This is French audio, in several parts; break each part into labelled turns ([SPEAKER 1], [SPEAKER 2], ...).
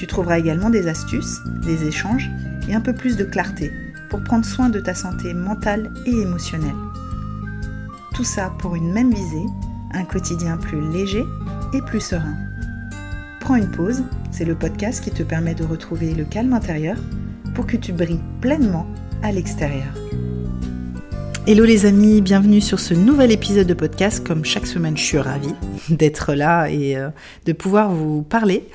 [SPEAKER 1] Tu trouveras également des astuces, des échanges et un peu plus de clarté pour prendre soin de ta santé mentale et émotionnelle. Tout ça pour une même visée, un quotidien plus léger et plus serein. Prends une pause, c'est le podcast qui te permet de retrouver le calme intérieur pour que tu brilles pleinement à l'extérieur. Hello les amis, bienvenue sur ce nouvel épisode de podcast. Comme chaque semaine, je suis ravie d'être là et euh, de pouvoir vous parler.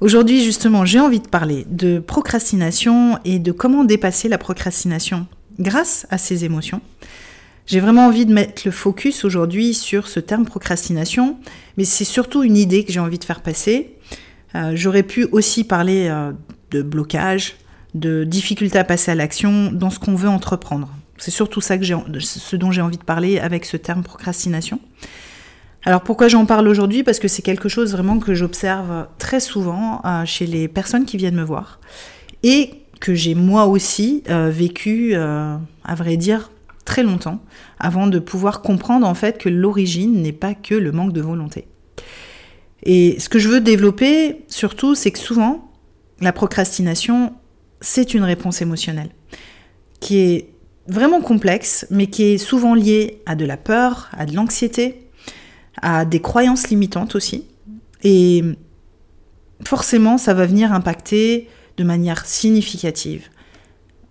[SPEAKER 1] Aujourd'hui, justement, j'ai envie de parler de procrastination et de comment dépasser la procrastination grâce à ces émotions. J'ai vraiment envie de mettre le focus aujourd'hui sur ce terme procrastination, mais c'est surtout une idée que j'ai envie de faire passer. Euh, j'aurais pu aussi parler euh, de blocage, de difficulté à passer à l'action dans ce qu'on veut entreprendre. C'est surtout ça que ce dont j'ai envie de parler avec ce terme procrastination. Alors pourquoi j'en parle aujourd'hui? Parce que c'est quelque chose vraiment que j'observe très souvent euh, chez les personnes qui viennent me voir et que j'ai moi aussi euh, vécu, euh, à vrai dire, très longtemps avant de pouvoir comprendre en fait que l'origine n'est pas que le manque de volonté. Et ce que je veux développer surtout, c'est que souvent, la procrastination, c'est une réponse émotionnelle qui est vraiment complexe, mais qui est souvent liée à de la peur, à de l'anxiété, à des croyances limitantes aussi. Et forcément, ça va venir impacter de manière significative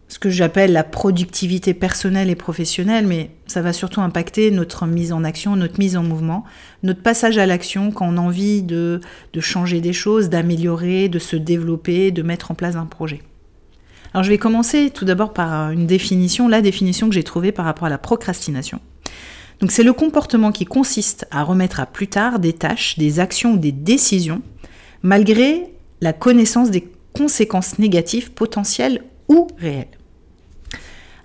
[SPEAKER 1] ce que j'appelle la productivité personnelle et professionnelle, mais ça va surtout impacter notre mise en action, notre mise en mouvement, notre passage à l'action quand on a envie de, de changer des choses, d'améliorer, de se développer, de mettre en place un projet. Alors je vais commencer tout d'abord par une définition, la définition que j'ai trouvée par rapport à la procrastination. Donc c'est le comportement qui consiste à remettre à plus tard des tâches, des actions ou des décisions, malgré la connaissance des conséquences négatives potentielles ou réelles.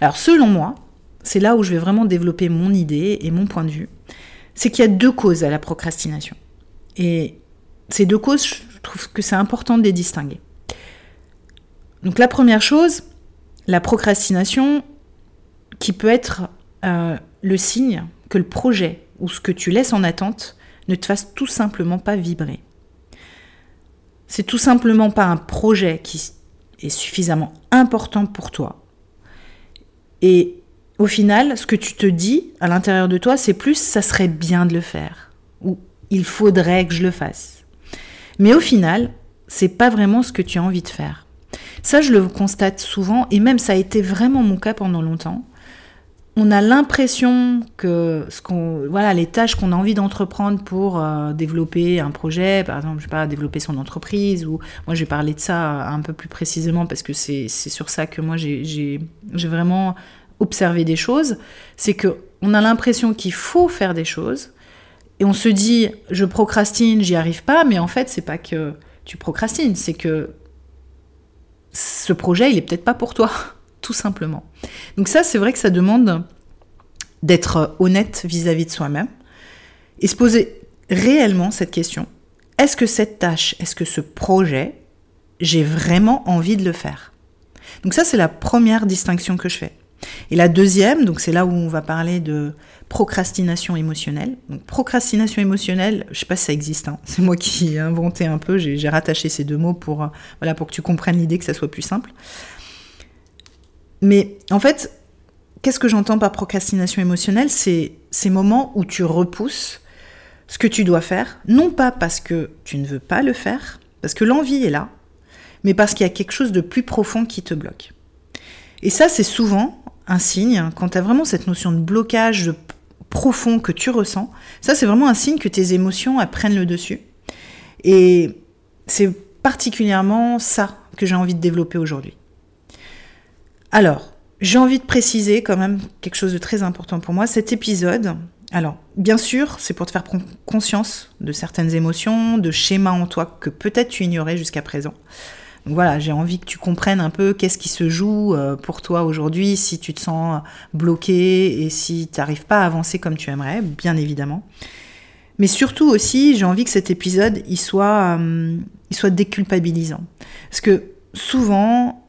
[SPEAKER 1] Alors selon moi, c'est là où je vais vraiment développer mon idée et mon point de vue, c'est qu'il y a deux causes à la procrastination. Et ces deux causes, je trouve que c'est important de les distinguer. Donc la première chose, la procrastination qui peut être euh, le signe que le projet ou ce que tu laisses en attente ne te fasse tout simplement pas vibrer. C'est tout simplement pas un projet qui est suffisamment important pour toi. Et au final, ce que tu te dis à l'intérieur de toi, c'est plus ça serait bien de le faire ou il faudrait que je le fasse. Mais au final, c'est pas vraiment ce que tu as envie de faire. Ça, je le constate souvent et même ça a été vraiment mon cas pendant longtemps on a l'impression que ce qu'on, voilà, les tâches qu'on a envie d'entreprendre pour euh, développer un projet, par exemple, je sais pas, développer son entreprise, ou moi je vais parler de ça un peu plus précisément parce que c'est, sur ça que moi j'ai, vraiment observé des choses, c'est que on a l'impression qu'il faut faire des choses et on se dit je procrastine, j'y arrive pas, mais en fait c'est pas que tu procrastines, c'est que ce projet il est peut-être pas pour toi tout simplement. Donc ça, c'est vrai que ça demande d'être honnête vis-à-vis de soi-même et se poser réellement cette question. Est-ce que cette tâche, est-ce que ce projet, j'ai vraiment envie de le faire? Donc ça, c'est la première distinction que je fais. Et la deuxième, donc c'est là où on va parler de procrastination émotionnelle. Donc procrastination émotionnelle, je sais pas si ça existe, hein. c'est moi qui ai inventé un peu, j'ai rattaché ces deux mots pour, voilà, pour que tu comprennes l'idée, que ça soit plus simple. Mais en fait, qu'est-ce que j'entends par procrastination émotionnelle? C'est ces moments où tu repousses ce que tu dois faire, non pas parce que tu ne veux pas le faire, parce que l'envie est là, mais parce qu'il y a quelque chose de plus profond qui te bloque. Et ça, c'est souvent un signe, quand tu as vraiment cette notion de blocage profond que tu ressens, ça, c'est vraiment un signe que tes émotions prennent le dessus. Et c'est particulièrement ça que j'ai envie de développer aujourd'hui. Alors, j'ai envie de préciser quand même quelque chose de très important pour moi. Cet épisode, Alors, bien sûr, c'est pour te faire conscience de certaines émotions, de schémas en toi que peut-être tu ignorais jusqu'à présent. Donc voilà, j'ai envie que tu comprennes un peu qu'est-ce qui se joue euh, pour toi aujourd'hui, si tu te sens bloqué et si tu n'arrives pas à avancer comme tu aimerais, bien évidemment. Mais surtout aussi, j'ai envie que cet épisode, il soit, euh, il soit déculpabilisant. Parce que souvent,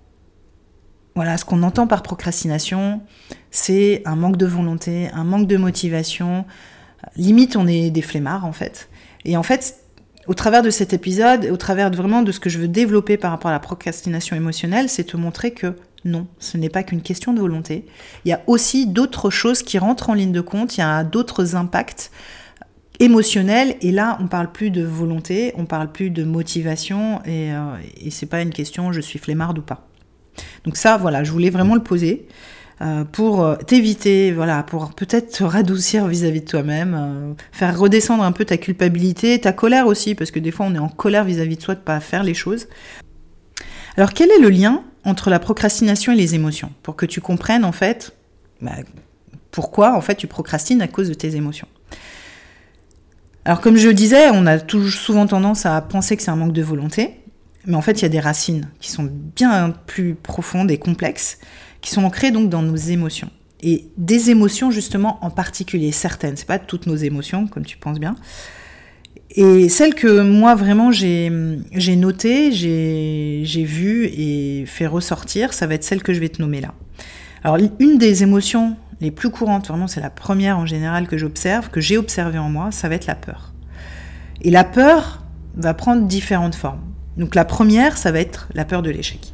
[SPEAKER 1] voilà, ce qu'on entend par procrastination, c'est un manque de volonté, un manque de motivation. Limite, on est des flemmards, en fait. Et en fait, au travers de cet épisode, au travers vraiment de ce que je veux développer par rapport à la procrastination émotionnelle, c'est te montrer que non, ce n'est pas qu'une question de volonté. Il y a aussi d'autres choses qui rentrent en ligne de compte, il y a d'autres impacts émotionnels, et là, on parle plus de volonté, on parle plus de motivation, et, euh, et c'est pas une question je suis flemmarde ou pas. Donc ça, voilà, je voulais vraiment le poser. Euh, pour euh, t'éviter, voilà, pour peut-être te radoucir vis-à-vis de toi-même, euh, faire redescendre un peu ta culpabilité, ta colère aussi, parce que des fois on est en colère vis-à-vis de soi de pas faire les choses. Alors quel est le lien entre la procrastination et les émotions? Pour que tu comprennes en fait bah, pourquoi en fait tu procrastines à cause de tes émotions. Alors comme je le disais, on a toujours souvent tendance à penser que c'est un manque de volonté, mais en fait il y a des racines qui sont bien plus profondes et complexes qui sont ancrées donc dans nos émotions. Et des émotions justement en particulier, certaines, c'est pas toutes nos émotions comme tu penses bien. Et celles que moi vraiment j'ai notées, j'ai vues et fait ressortir, ça va être celle que je vais te nommer là. Alors une des émotions les plus courantes, vraiment c'est la première en général que j'observe, que j'ai observé en moi, ça va être la peur. Et la peur va prendre différentes formes. Donc la première, ça va être la peur de l'échec.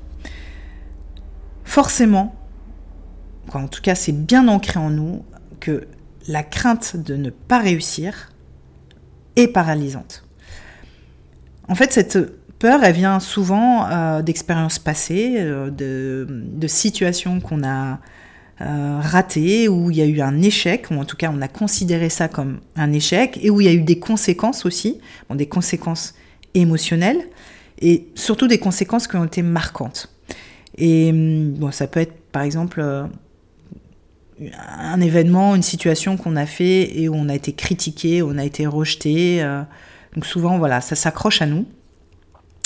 [SPEAKER 1] Forcément, en tout cas c'est bien ancré en nous, que la crainte de ne pas réussir est paralysante. En fait, cette peur, elle vient souvent euh, d'expériences passées, euh, de, situations qu'on a euh, ratées, où il y a eu un échec, ou en tout cas on a considéré ça comme un échec, et où il y a eu des conséquences aussi, des conséquences émotionnelles, et surtout des conséquences qui ont été marquantes. Et hum, bon, ça peut être par exemple un événement, une situation qu'on a fait et où on a été critiqué, on a été rejeté. Euh, donc souvent, voilà, ça s'accroche à nous.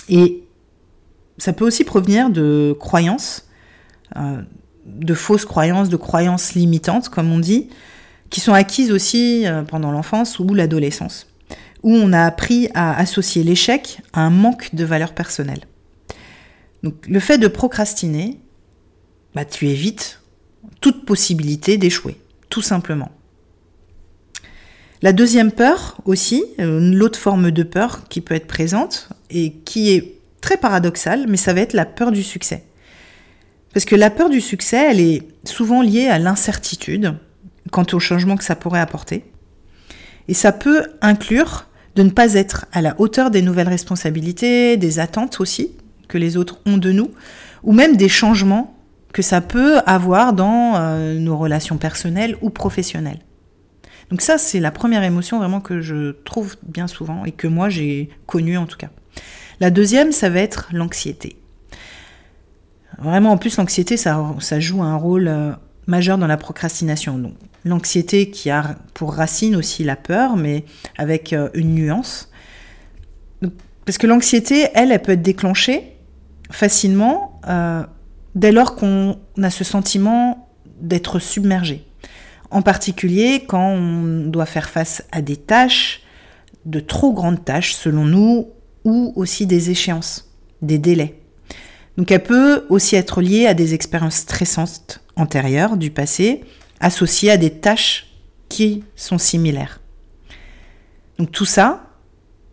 [SPEAKER 1] Et ça peut aussi provenir de croyances, euh, de fausses croyances, de croyances limitantes, comme on dit, qui sont acquises aussi euh, pendant l'enfance ou l'adolescence, où on a appris à associer l'échec à un manque de valeur personnelle. Donc le fait de procrastiner, bah, tu évites toute possibilité d'échouer, tout simplement. La deuxième peur aussi, euh, l'autre forme de peur qui peut être présente et qui est très paradoxale, mais ça va être la peur du succès. Parce que la peur du succès, elle est souvent liée à l'incertitude quant au changement que ça pourrait apporter. Et ça peut inclure de ne pas être à la hauteur des nouvelles responsabilités, des attentes aussi que les autres ont de nous, ou même des changements que ça peut avoir dans euh, nos relations personnelles ou professionnelles. Donc ça, c'est la première émotion vraiment que je trouve bien souvent et que moi j'ai connue en tout cas. La deuxième, ça va être l'anxiété. Vraiment, en plus, l'anxiété, ça, ça, joue un rôle euh, majeur dans la procrastination. Donc, l'anxiété qui a pour racine aussi la peur, mais avec euh, une nuance. parce que l'anxiété, elle, elle peut être déclenchée facilement dès lors qu'on a ce sentiment d'être submergé. En particulier quand on doit faire face à des tâches, de trop grandes tâches selon nous, ou aussi des échéances, des délais. Donc elle peut aussi être liée à des expériences stressantes antérieures du passé, associées à des tâches qui sont similaires. Donc tout ça,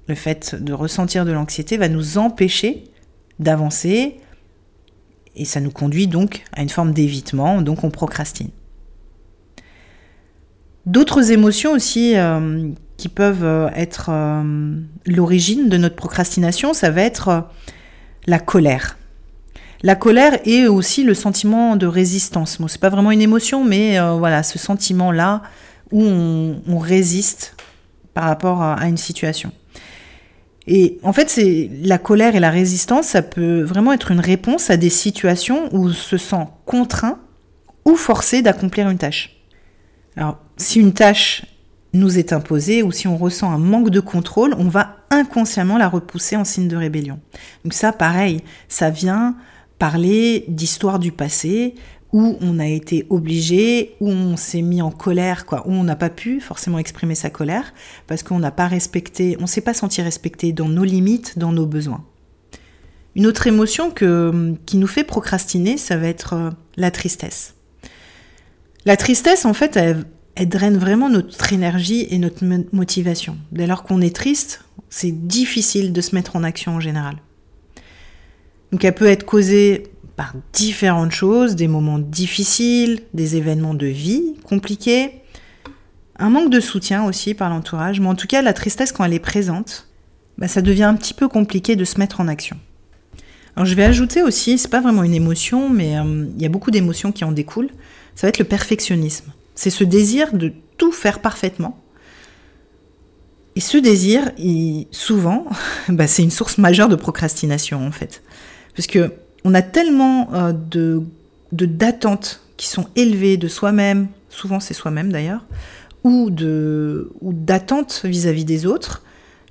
[SPEAKER 1] le fait de ressentir de l'anxiété va nous empêcher d'avancer, et ça nous conduit donc à une forme d'évitement, donc on procrastine. D'autres émotions aussi euh, qui peuvent euh, être euh, l'origine de notre procrastination, ça va être la colère. La colère est aussi le sentiment de résistance. Bon, c'est pas vraiment une émotion, mais voilà, ce sentiment-là où on, résiste par rapport à une situation. Et en fait, c'est la colère et la résistance, ça peut vraiment être une réponse à des situations où on se sent contraint ou forcé d'accomplir une tâche. Alors, si une tâche nous est imposée ou si on ressent un manque de contrôle, on va inconsciemment la repousser en signe de rébellion. Donc ça, pareil, ça vient parler d'histoire du passé où on a été obligé, où on s'est mis en colère, quoi, où on n'a pas pu forcément exprimer sa colère parce qu'on n'a pas respecté, on s'est pas senti respecté dans nos limites, dans nos besoins. Une autre émotion que, qui nous fait procrastiner, ça va être euh, la tristesse. La tristesse, en fait, elle, elle draine vraiment notre énergie et notre motivation. Dès lors qu'on est triste, c'est difficile de se mettre en action en général. Donc elle peut être causée par différentes choses, des moments difficiles, des événements de vie compliqués, un manque de soutien aussi par l'entourage, mais en tout cas la tristesse quand elle est présente, bah, ça devient un petit peu compliqué de se mettre en action. Alors je vais ajouter aussi, c'est pas vraiment une émotion, mais euh, il y a beaucoup d'émotions qui en découlent, ça va être le perfectionnisme. C'est ce désir de tout faire parfaitement. Et ce désir, souvent, bah, c'est une source majeure de procrastination en fait. Parce que on a tellement euh, de d'attentes qui sont élevées de soi-même, souvent c'est soi-même d'ailleurs, ou de ou d'attentes vis-à-vis des autres,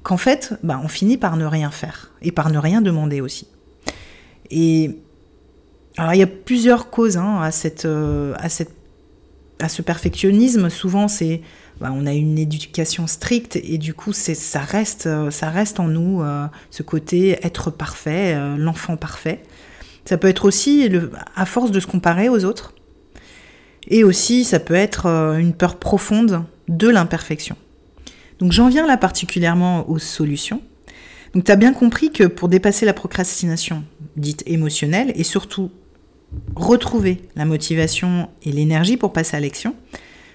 [SPEAKER 1] qu'en fait, bah, on finit par ne rien faire et par ne rien demander aussi. Et alors il y a plusieurs causes hein, euh, à cette à ce perfectionnisme. Souvent c'est bah, on a une éducation stricte et du coup ça reste euh, ça reste en nous euh, ce côté être parfait, euh, l'enfant parfait. Ça peut être aussi à force de se comparer aux autres. Et aussi ça peut être une peur profonde de l'imperfection. Donc j'en viens là particulièrement aux solutions. Donc tu as bien compris que pour dépasser la procrastination dite émotionnelle et surtout retrouver la motivation et l'énergie pour passer à l'action,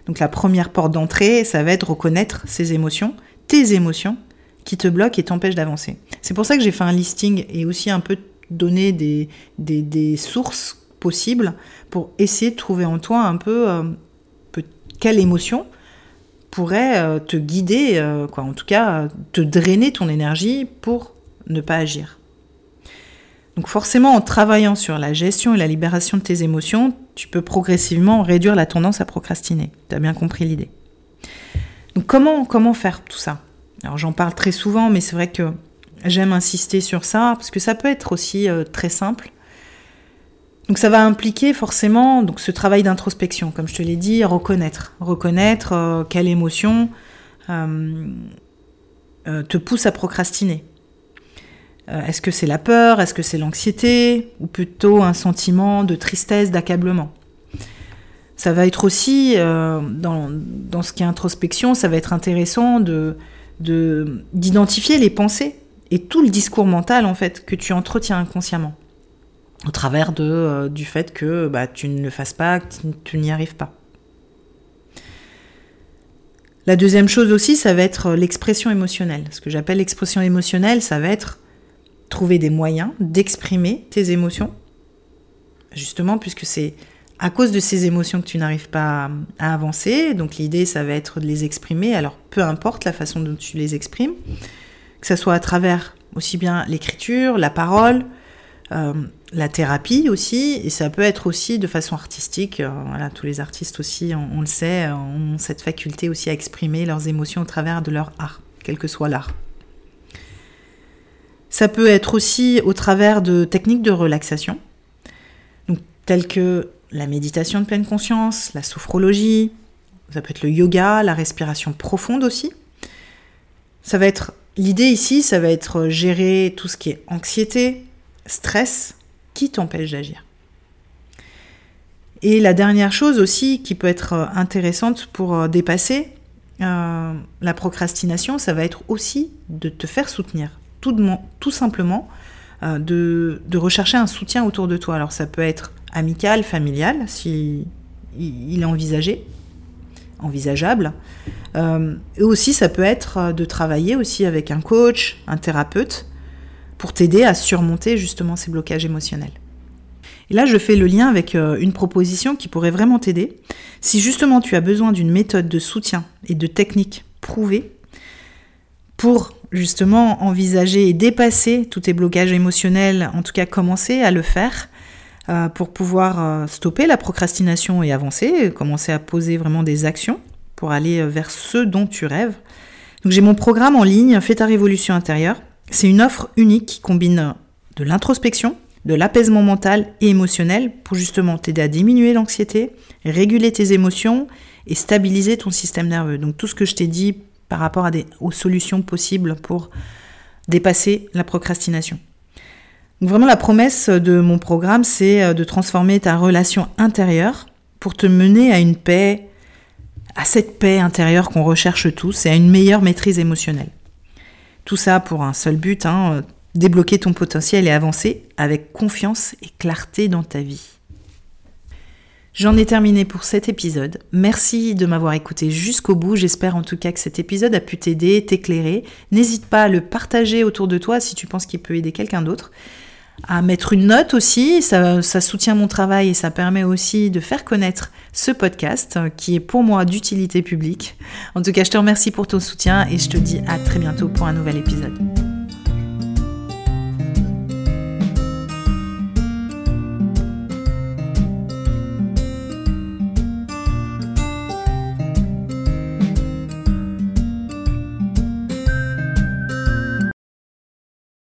[SPEAKER 1] donc la première porte d'entrée, ça va être reconnaître ses émotions, tes émotions, qui te bloquent et t'empêchent d'avancer. C'est pour ça que j'ai fait un listing et aussi un peu donner des, sources possibles pour essayer de trouver en toi un peu, euh, quelle émotion pourrait euh, te guider, euh, quoi, en tout cas te drainer ton énergie pour ne pas agir. Donc forcément, en travaillant sur la gestion et la libération de tes émotions, tu peux progressivement réduire la tendance à procrastiner. Tu as bien compris l'idée. Donc comment, comment faire tout ça? Alors j'en parle très souvent, mais c'est vrai que j'aime insister sur ça, parce que ça peut être aussi euh, très simple. Donc ça va impliquer forcément donc, ce travail d'introspection, comme je te l'ai dit, reconnaître. Reconnaître euh, quelle émotion euh, te pousse à procrastiner. Euh, est-ce que c'est la peur Est-ce que c'est l'anxiété Ou plutôt un sentiment de tristesse, d'accablement? Ça va être aussi, euh, dans, ce qui est introspection, ça va être intéressant de, d'identifier les pensées et tout le discours mental en fait que tu entretiens inconsciemment au travers de, euh, du fait que bah, tu ne le fasses pas, que tu n'y arrives pas. La deuxième chose aussi, ça va être l'expression émotionnelle. Ce que j'appelle l'expression émotionnelle, ça va être trouver des moyens d'exprimer tes émotions, justement, puisque c'est à cause de ces émotions que tu n'arrives pas à, avancer. Donc l'idée, ça va être de les exprimer, alors peu importe la façon dont tu les exprimes, que ce soit à travers aussi bien l'écriture, la parole, euh, la thérapie aussi, et ça peut être aussi de façon artistique. Euh, tous les artistes aussi, on, le sait, ont cette faculté aussi à exprimer leurs émotions au travers de leur art, quel que soit l'art. Ça peut être aussi au travers de techniques de relaxation, donc, telles que la méditation de pleine conscience, la sophrologie, ça peut être le yoga, la respiration profonde aussi. Ça va être l'idée ici, ça va être gérer tout ce qui est anxiété, stress, qui t'empêche d'agir. Et la dernière chose aussi qui peut être intéressante pour dépasser euh, la procrastination, ça va être aussi de te faire soutenir tout, simplement euh, de, rechercher un soutien autour de toi. Alors ça peut être amical, familial, si il est envisagé, envisageable. Euh, et aussi ça peut être euh, de travailler aussi avec un coach, un thérapeute, pour t'aider à surmonter justement ces blocages émotionnels. Et là, je fais le lien avec une proposition qui pourrait vraiment t'aider. Si justement tu as besoin d'une méthode de soutien et de techniques prouvées pour justement envisager et dépasser tous tes blocages émotionnels, en tout cas commencer à le faire euh, pour pouvoir euh, stopper la procrastination et avancer, commencer à poser vraiment des actions pour aller vers ce dont tu rêves. Donc j'ai mon programme en ligne, Fais ta révolution intérieure. C'est une offre unique qui combine de l'introspection, de l'apaisement mental et émotionnel pour justement t'aider à diminuer l'anxiété, réguler tes émotions et stabiliser ton système nerveux. Donc tout ce que je t'ai dit par rapport à des, aux solutions possibles pour dépasser la procrastination. Donc vraiment la promesse de mon programme, c'est euh, de transformer ta relation intérieure pour te mener à une paix, à cette paix intérieure qu'on recherche tous et à une meilleure maîtrise émotionnelle. Tout ça pour un seul but, hein, euh, débloquer ton potentiel et avancer avec confiance et clarté dans ta vie. J'en ai terminé pour cet épisode. Merci de m'avoir écouté jusqu'au bout. J'espère en tout cas que cet épisode a pu t'aider, t'éclairer. N'hésite pas à le partager autour de toi si tu penses qu'il peut aider quelqu'un d'autre. À mettre une note aussi, ça, soutient mon travail et ça permet aussi de faire connaître ce podcast qui est pour moi d'utilité publique. En tout cas, je te remercie pour ton soutien et je te dis à très bientôt pour un nouvel épisode.